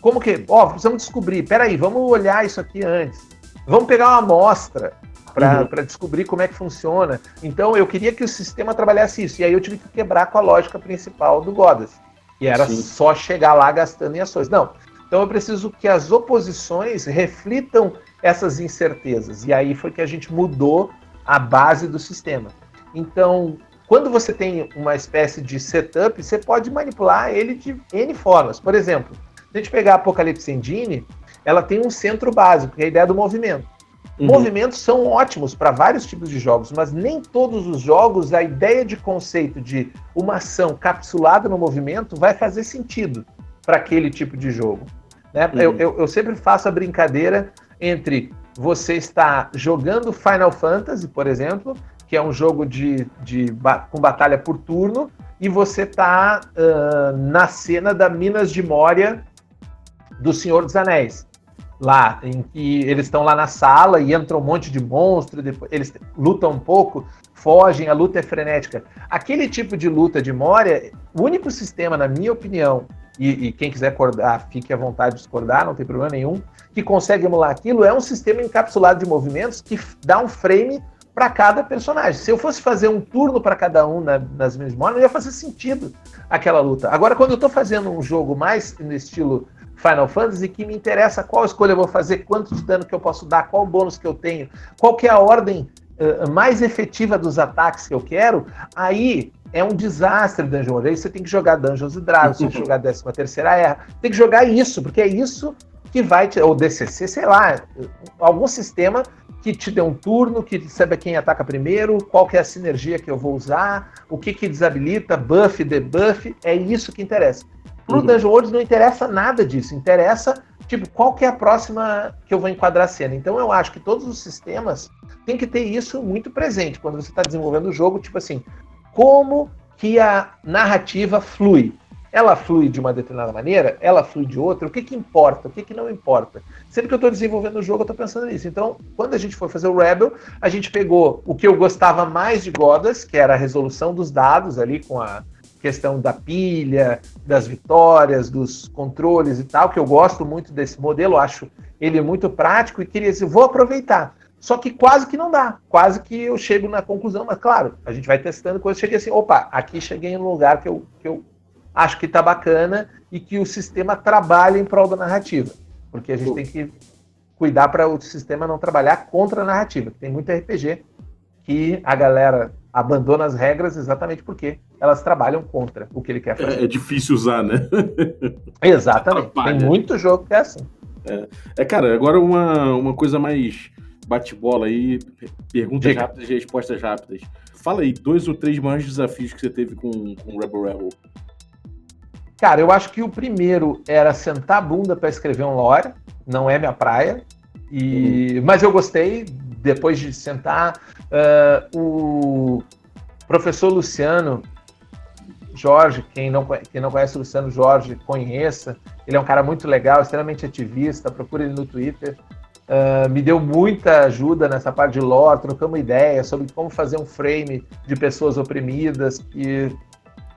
Como que, ó, oh, precisamos descobrir, peraí, vamos olhar isso aqui antes. Vamos pegar uma amostra para uhum. descobrir como é que funciona. Então eu queria que o sistema trabalhasse isso. E aí eu tive que quebrar com a lógica principal do Godas. E era Sim. só chegar lá gastando em ações. Não. Então eu preciso que as oposições reflitam essas incertezas. E aí foi que a gente mudou a base do sistema. Então, quando você tem uma espécie de setup, você pode manipular ele de N formas. Por exemplo, se a gente pegar a Apocalipse Engine, ela tem um centro básico, que é a ideia do movimento. Uhum. Movimentos são ótimos para vários tipos de jogos, mas nem todos os jogos a ideia de conceito de uma ação capsulada no movimento vai fazer sentido para aquele tipo de jogo. Né? Uhum. Eu, eu, eu sempre faço a brincadeira entre você estar jogando Final Fantasy, por exemplo, que é um jogo de, de, com batalha por turno, e você tá uh, na cena da Minas de Moria do Senhor dos Anéis. Lá, em que eles estão lá na sala e entra um monte de monstro, depois, eles lutam um pouco, fogem, a luta é frenética. Aquele tipo de luta de Moria, o único sistema, na minha opinião, e, e quem quiser acordar, fique à vontade de discordar, não tem problema nenhum, que consegue emular aquilo, é um sistema encapsulado de movimentos que dá um frame para cada personagem. Se eu fosse fazer um turno para cada um na, nas minhas memórias, não ia fazer sentido aquela luta. Agora, quando eu estou fazendo um jogo mais no estilo Final Fantasy, que me interessa qual escolha eu vou fazer, quanto de dano que eu posso dar, qual bônus que eu tenho, qual que é a ordem uh, mais efetiva dos ataques que eu quero, aí é um desastre Dungeon Aí você tem que jogar Dungeons e Dragons, você tem que jogar 13 terceira Era, tem que jogar isso, porque é isso que vai te, ou DCC, sei lá, algum sistema que te dê um turno, que saiba quem ataca primeiro, qual que é a sinergia que eu vou usar, o que que desabilita, buff, debuff, é isso que interessa. Pro uhum. Dungeon World não interessa nada disso, interessa tipo qual que é a próxima que eu vou enquadrar a cena. Então eu acho que todos os sistemas têm que ter isso muito presente quando você está desenvolvendo o jogo, tipo assim, como que a narrativa flui ela flui de uma determinada maneira, ela flui de outra, o que, que importa, o que, que não importa. Sempre que eu estou desenvolvendo o jogo, eu estou pensando nisso. Então, quando a gente foi fazer o Rebel, a gente pegou o que eu gostava mais de Godas, que era a resolução dos dados ali com a questão da pilha, das vitórias, dos controles e tal, que eu gosto muito desse modelo, acho ele muito prático e queria dizer, vou aproveitar. Só que quase que não dá, quase que eu chego na conclusão, mas claro, a gente vai testando coisas, cheguei assim, opa, aqui cheguei em um lugar que eu, que eu acho que está bacana e que o sistema trabalha em prol da narrativa. Porque a gente tem que cuidar para o sistema não trabalhar contra a narrativa. Tem muito RPG que a galera abandona as regras exatamente porque elas trabalham contra o que ele quer fazer. É, é difícil usar, né? Exatamente. Tem muito jogo que é assim. É, é cara, agora uma, uma coisa mais bate-bola aí, perguntas Diga. rápidas e respostas rápidas. Fala aí, dois ou três maiores desafios que você teve com, com Rebel Rebel. Cara, eu acho que o primeiro era sentar a bunda para escrever um lore, não é minha praia. E, uhum. Mas eu gostei, depois de sentar. Uh, o professor Luciano Jorge, quem não, quem não conhece o Luciano Jorge, conheça. Ele é um cara muito legal, extremamente ativista, procura ele no Twitter. Uh, me deu muita ajuda nessa parte de lore, trocamos ideias sobre como fazer um frame de pessoas oprimidas que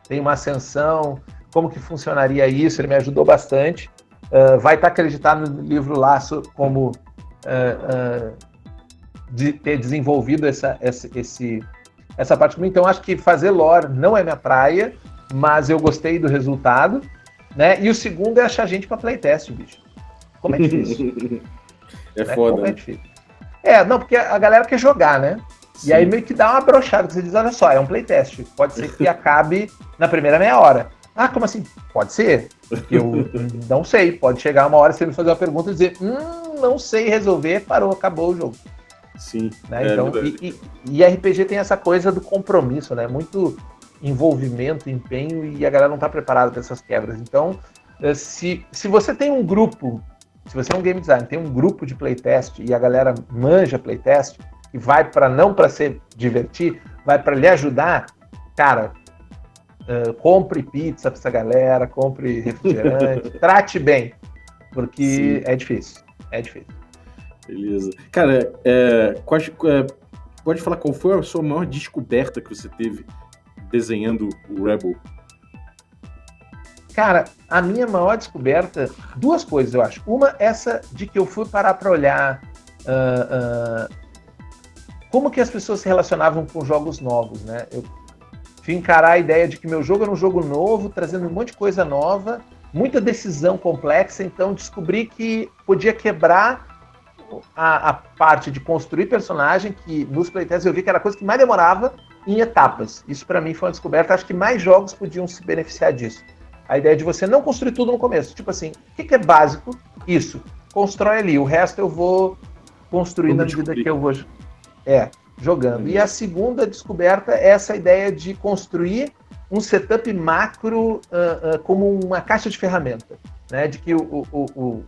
tem uma ascensão, como que funcionaria isso, ele me ajudou bastante. Uh, vai estar acreditado no livro Laço como uh, de ter desenvolvido essa, essa, esse, essa parte comigo. Então, acho que fazer lore não é minha praia, mas eu gostei do resultado. Né? E o segundo é achar gente para playtest, bicho. Como é difícil. é né? foda. Como é difícil. É, não, porque a galera quer jogar, né? Sim. E aí meio que dá uma brochada, que você diz, olha só, é um playtest. Pode ser que acabe na primeira meia hora. Ah, como assim? Pode ser. Eu não sei. Pode chegar uma hora você me fazer uma pergunta e dizer, hum, não sei resolver, parou, acabou o jogo. Sim. Né? É, então, e, e, e, RPG tem essa coisa do compromisso, né? Muito envolvimento, empenho, e a galera não está preparada para essas quebras. Então, eh, se, se você tem um grupo, se você é um game designer, tem um grupo de playtest e a galera manja playtest, e vai para não para se divertir, vai para lhe ajudar, cara, Uh, compre pizza para essa galera, compre refrigerante, trate bem, porque Sim. é difícil. É difícil. Beleza. Cara, é, quais, é, pode falar qual foi a sua maior descoberta que você teve desenhando o Rebel? Cara, a minha maior descoberta, duas coisas eu acho. Uma, essa de que eu fui parar para olhar uh, uh, como que as pessoas se relacionavam com jogos novos, né? Eu fui encarar a ideia de que meu jogo era um jogo novo, trazendo um monte de coisa nova, muita decisão complexa, então descobri que podia quebrar a, a parte de construir personagem, que nos playtests eu vi que era a coisa que mais demorava em etapas. Isso para mim foi uma descoberta, acho que mais jogos podiam se beneficiar disso. A ideia de você não construir tudo no começo. Tipo assim, o que, que é básico? Isso. Constrói ali, o resto eu vou construir na medida que eu vou. É jogando. E a segunda descoberta é essa ideia de construir um setup macro uh, uh, como uma caixa de ferramenta, né? De que o, o, o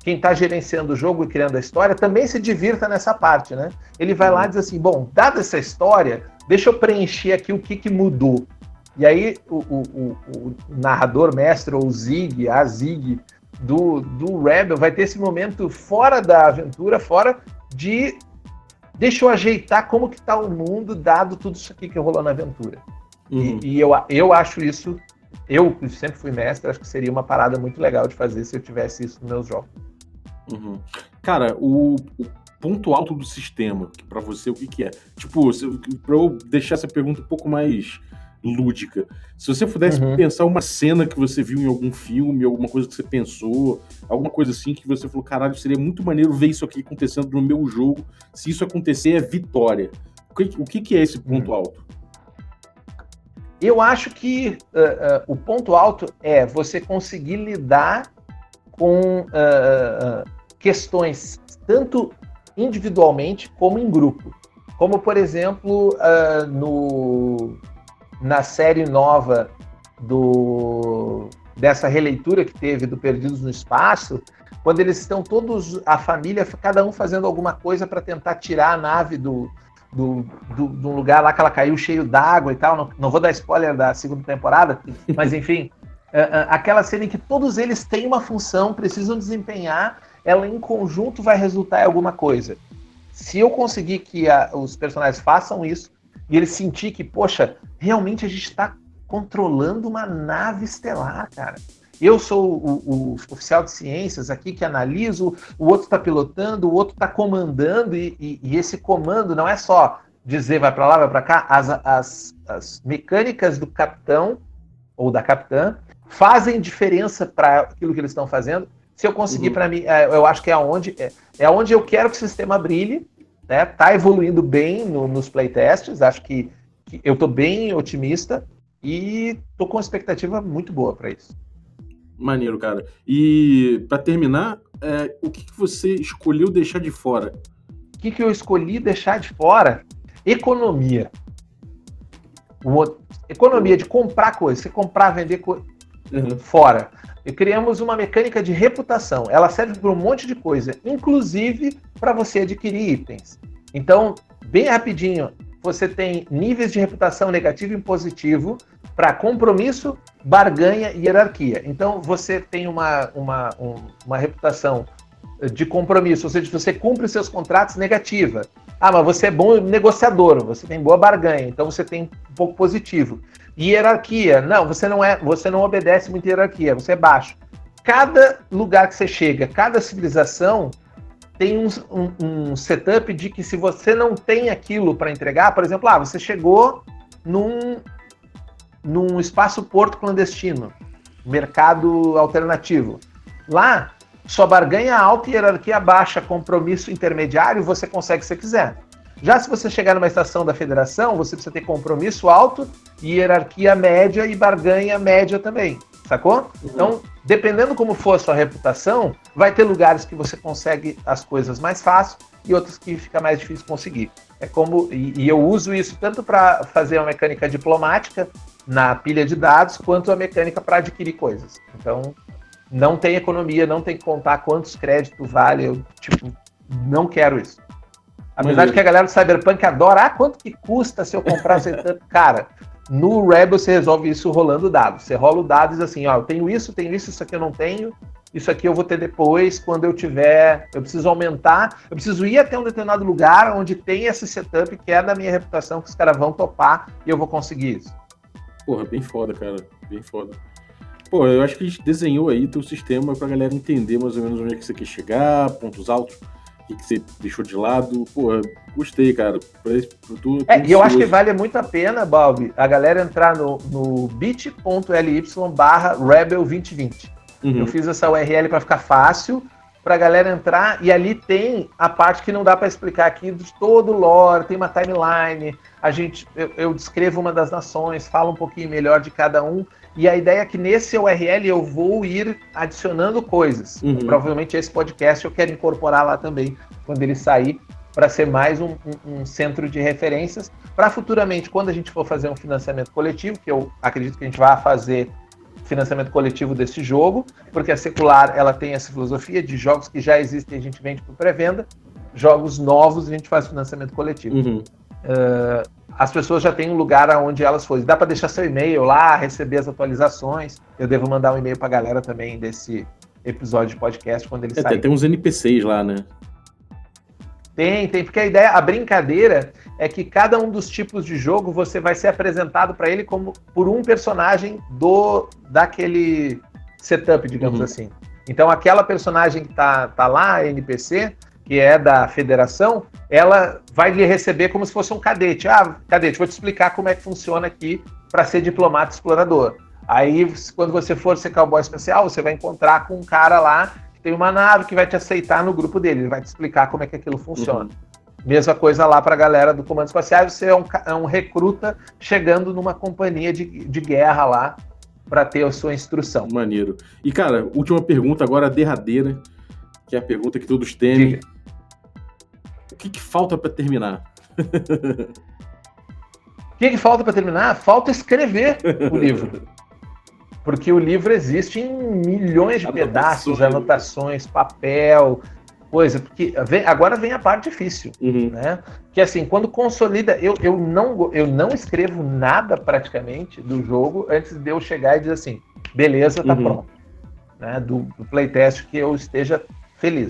quem está gerenciando o jogo e criando a história também se divirta nessa parte, né? Ele vai lá e diz assim, bom, dada essa história, deixa eu preencher aqui o que, que mudou. E aí o, o, o narrador mestre, ou o Zig, a Zig do, do Rebel, vai ter esse momento fora da aventura, fora de deixa eu ajeitar como que tá o mundo, dado tudo isso aqui que rolou na aventura. Uhum. E, e, eu, eu acho isso, eu sempre fui mestre, acho que seria uma parada muito legal de fazer se eu tivesse isso nos meus jogos. Uhum. Cara, o, o, ponto alto do sistema, para você, o que, que é? Tipo, para eu deixar essa pergunta um pouco mais lúdica. Se você pudesse uhum. pensar uma cena que você viu em algum filme, alguma coisa que você pensou, alguma coisa assim que você falou, caralho, seria muito maneiro ver isso aqui acontecendo no meu jogo. Se isso acontecer, é vitória. O que, o que, é esse ponto uhum. alto? Eu acho que uh, uh, o ponto alto é você conseguir lidar com uh, questões tanto individualmente como em grupo. Como, por exemplo, no, na série nova do, dessa releitura que teve do Perdidos no Espaço, quando eles estão todos, a família, cada um fazendo alguma coisa para tentar tirar a nave do, do, do, do, lugar lá que ela caiu cheio d'água e tal. Não, não, vou dar spoiler da segunda temporada, mas enfim, uh, uh, aquela cena em que todos eles têm uma função, precisam desempenhar, ela em conjunto vai resultar em alguma coisa. Se eu conseguir que a, os personagens façam isso e eles sentir que, poxa, realmente a gente está controlando uma nave estelar, cara. Eu sou o, o, oficial de ciências aqui que analiso, o outro está pilotando, o outro está comandando, e, e, e, esse comando não é só dizer vai para lá, vai para cá, as, as, as mecânicas do capitão ou da capitã fazem diferença para aquilo que eles estão fazendo. Se eu conseguir, uhum. para mim, é, eu acho que é onde, é, é onde eu quero que o sistema brilhe, né? Tá evoluindo bem no, nos playtests, acho que, que eu estou bem otimista e estou com uma expectativa muito boa para isso. Maneiro, cara. E para terminar, é, o que, que, você escolheu deixar de fora? O que, que eu escolhi deixar de fora? Economia. economia de comprar coisas, você comprar, vender coisa uhum. fora. E criamos uma mecânica de reputação. Ela serve para um monte de coisa, inclusive para você adquirir itens. Então, bem rapidinho, você tem níveis de reputação negativo e positivo para compromisso, barganha e hierarquia. Então, você tem uma, uma, um, uma reputação de compromisso, ou seja, você cumpre seus contratos negativa. Ah, mas você é bom negociador, você tem boa barganha, então você tem um pouco positivo. Hierarquia, não, você não é, você não obedece muita hierarquia, você é baixo. Cada lugar que você chega, cada civilização tem um, um, um, setup de que se você não tem aquilo para entregar, por exemplo, ah, você chegou num, num espaço porto clandestino, mercado alternativo. Lá, sua barganha alta e hierarquia baixa, compromisso intermediário, você consegue se quiser. Já se você chegar numa estação da federação, você precisa ter compromisso alto, hierarquia média e barganha média também. Sacou? Uhum. Então, dependendo como for a sua reputação, vai ter lugares que você consegue as coisas mais fácil e outros que fica mais difícil conseguir. É como e, e eu uso isso tanto para fazer uma mecânica diplomática na pilha de dados, quanto a mecânica para adquirir coisas. Então, não tem economia, não tem que contar quantos créditos vale, eu tipo, não quero isso. Apesar de que a galera do Cyberpunk adora, ah, quanto que custa se eu comprar Cara, no Rebel você resolve isso rolando dados. Você rola o dado e diz assim, ó, eu tenho isso, tenho isso, isso aqui eu não tenho, isso aqui eu vou ter depois, quando eu tiver, eu preciso aumentar, eu preciso ir até um determinado lugar onde tem esse setup que é da minha reputação, que os caras vão topar e eu vou conseguir isso. Porra, bem foda, cara, bem foda. Pô, eu acho que a gente desenhou aí teu sistema pra galera entender mais ou menos onde é que você quer chegar, pontos altos, que, que você deixou de lado. Porra, gostei, cara. Pra, pra tu, é, e eu acho que vale muito a pena, Balbi, a galera entrar no, no bit.ly barra Rebel 2020. Uhum. Eu fiz essa URL para ficar fácil para a galera entrar e ali tem a parte que não dá para explicar aqui de todo o lore, tem uma timeline, a gente eu, eu, descrevo uma das nações, falo um pouquinho melhor de cada um e a ideia é que nesse URL eu vou ir adicionando coisas. Uhum. Provavelmente esse podcast eu quero incorporar lá também, quando ele sair, para ser mais um, um, um, centro de referências, para futuramente, quando a gente for fazer um financiamento coletivo, que eu acredito que a gente vai fazer financiamento coletivo desse jogo, porque a secular ela tem essa filosofia de jogos que já existem a gente vende por pré-venda, jogos novos a gente faz financiamento coletivo. Uhum. Uh, as pessoas já têm um lugar aonde elas forem. Dá para deixar seu e-mail lá, receber as atualizações. Eu devo mandar um e-mail para a galera também desse episódio de podcast quando ele é, sair. Tem uns NPCs lá, né? Tem, tem, porque a ideia, a brincadeira é que cada um dos tipos de jogo você vai ser apresentado para ele como por um personagem do daquele setup, digamos uhum. assim. Então aquela personagem que tá, tá lá, NPC, que é da federação, ela vai lhe receber como se fosse um cadete. Ah, cadete, vou te explicar como é que funciona aqui para ser diplomata explorador. Aí, quando você for ser cowboy especial, você vai encontrar com um cara lá que tem uma nave que vai te aceitar no grupo dele, ele vai te explicar como é que aquilo funciona. Uhum. Mesma coisa lá para a galera do Comando Espacial, você é um, é um recruta chegando numa companhia de, de guerra lá para ter a sua instrução. Maneiro. E, cara, última pergunta, agora derradeira, que é a pergunta que todos temem. Diga. O que, que falta para terminar? O que, que falta para terminar? Falta escrever o livro. Porque o livro existe em milhões de anotações. pedaços, anotações, papel, coisa. Porque vem, agora vem a parte difícil, uhum. né? Que assim, quando consolida, eu, eu, não, eu não escrevo nada praticamente do jogo antes de eu chegar e dizer assim, beleza, tá uhum. pronto. Né? Do, do playtest que eu esteja feliz.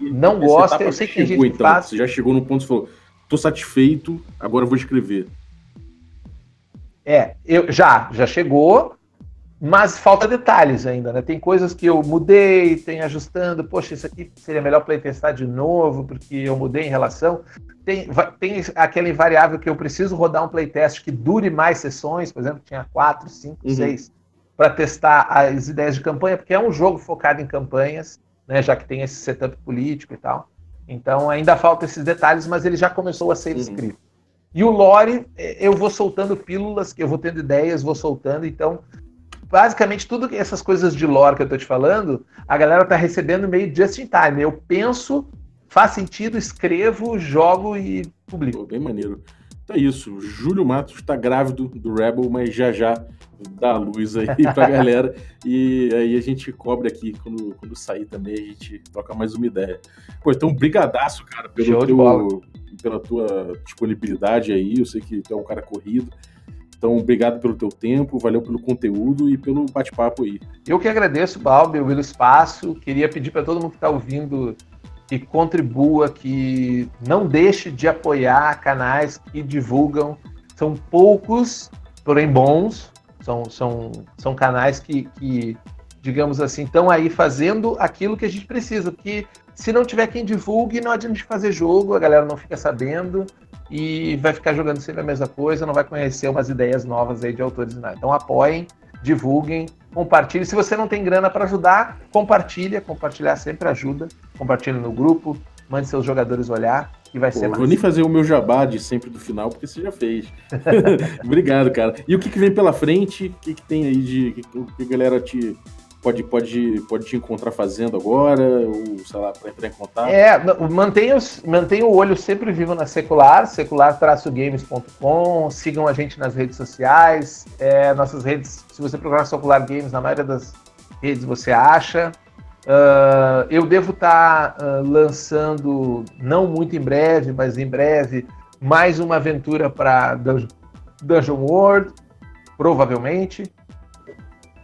não gosta, eu sei que chegou, gente então, faz... Você já chegou no ponto e falou, tô satisfeito, agora eu vou escrever. É, eu já, já chegou, mas falta detalhes ainda, né? Tem coisas que eu mudei, tem ajustando, poxa, isso aqui seria melhor playtestar de novo, porque eu mudei em relação. Tem, tem aquela invariável que eu preciso rodar um playtest que dure mais sessões, por exemplo, tinha quatro, cinco, uhum. seis, para testar as ideias de campanha, porque é um jogo focado em campanhas, né? Já que tem esse setup político e tal. Então ainda falta esses detalhes, mas ele já começou a ser uhum. escrito. E o lore, é, eu vou soltando pílulas, que eu vou tendo ideias, vou soltando. Então, basicamente, tudo essas coisas de lore que eu tô te falando, a galera tá recebendo meio just in time. Eu penso, faz sentido, escrevo, jogo e publico. Pô, bem maneiro. Então é isso. Júlio Matos está grávido do Rebel, mas já já dá a luz aí pra galera. e aí a gente cobre aqui quando, quando sair também, a gente troca mais uma ideia. Pô, então, brigadaço, cara, pelo teu, pela tua disponibilidade aí. Eu sei que tu é um cara corrido. Então, obrigado pelo teu tempo, valeu pelo conteúdo e pelo bate-papo aí. Eu que agradeço, Balbi, pelo espaço. Queria pedir para todo mundo que está ouvindo que contribua, que não deixe de apoiar canais que divulgam. São poucos, porém bons. São, são, são canais que, que, digamos assim, estão aí fazendo aquilo que a gente precisa. Porque se não tiver quem divulgue, não adianta fazer jogo, a galera não fica sabendo e vai ficar jogando sempre a mesma coisa, não vai conhecer umas ideias novas aí de autores e nada. Então apoiem, divulguem, compartilhem. Se você não tem grana para ajudar, compartilha, compartilhar sempre ajuda. Compartilhe no grupo, mande seus jogadores olhar que vai Pô, ser mais. Vou nem fazer o meu jabá de sempre do final, porque você já fez. Obrigado, cara. E o que, que vem pela frente? O que, que tem aí de. O que a galera te pode, pode, pode te encontrar fazendo agora, ou sei lá, para entrar em contato? É, mantenha, mantenha o olho sempre vivo na Secular, secular-games.com, sigam a gente nas redes sociais, é, nossas redes, se você procurar Secular Games, na maioria das redes você acha. Uh, eu devo estar tá, uh, lançando, não muito em breve, mas em breve, mais uma aventura para Dungeon, Dungeon World, provavelmente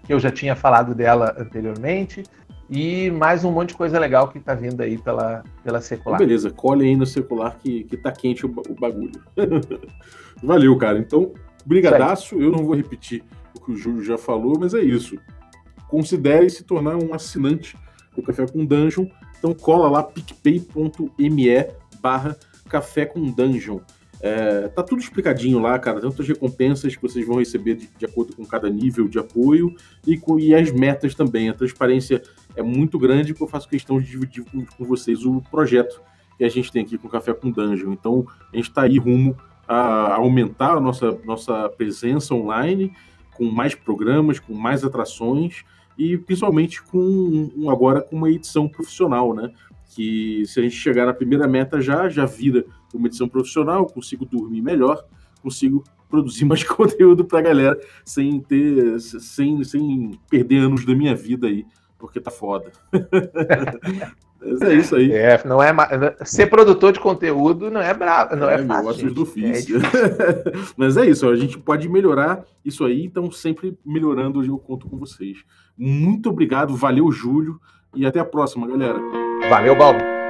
que eu já tinha falado dela anteriormente, e mais um monte de coisa legal que tá vindo aí pela, pela secular. Então, beleza, colhe aí no secular que, que tá quente o, o bagulho. Valeu, cara. Então, brigadaço, eu não vou repetir o que o Júlio já falou, mas é isso. Considere se tornar um assinante do Café com Dungeon. Então cola lá picpay.me barra Café com Dungeon. É, tá tudo explicadinho lá, cara, tanto as recompensas que vocês vão receber de, de acordo com cada nível de apoio e, com, e as metas também. A transparência é muito grande porque eu faço questão de dividir com, com vocês o projeto que a gente tem aqui com Café com Dungeon. Então, a gente está aí rumo a aumentar a nossa, nossa presença online, com mais programas, com mais atrações e principalmente com agora com uma edição profissional, né? Que se a gente chegar na primeira meta já, já vira uma edição profissional, consigo dormir melhor, consigo produzir mais conteúdo pra galera sem ter sem, sem perder anos da minha vida aí, porque tá foda. Mas é isso aí. É, não é ser produtor de conteúdo não é bravo, não é, é fácil. do ofício. É Mas é isso, a gente pode melhorar isso aí, então sempre melhorando eu conto com vocês. Muito obrigado, valeu Júlio e até a próxima, galera. Valeu, Balbo.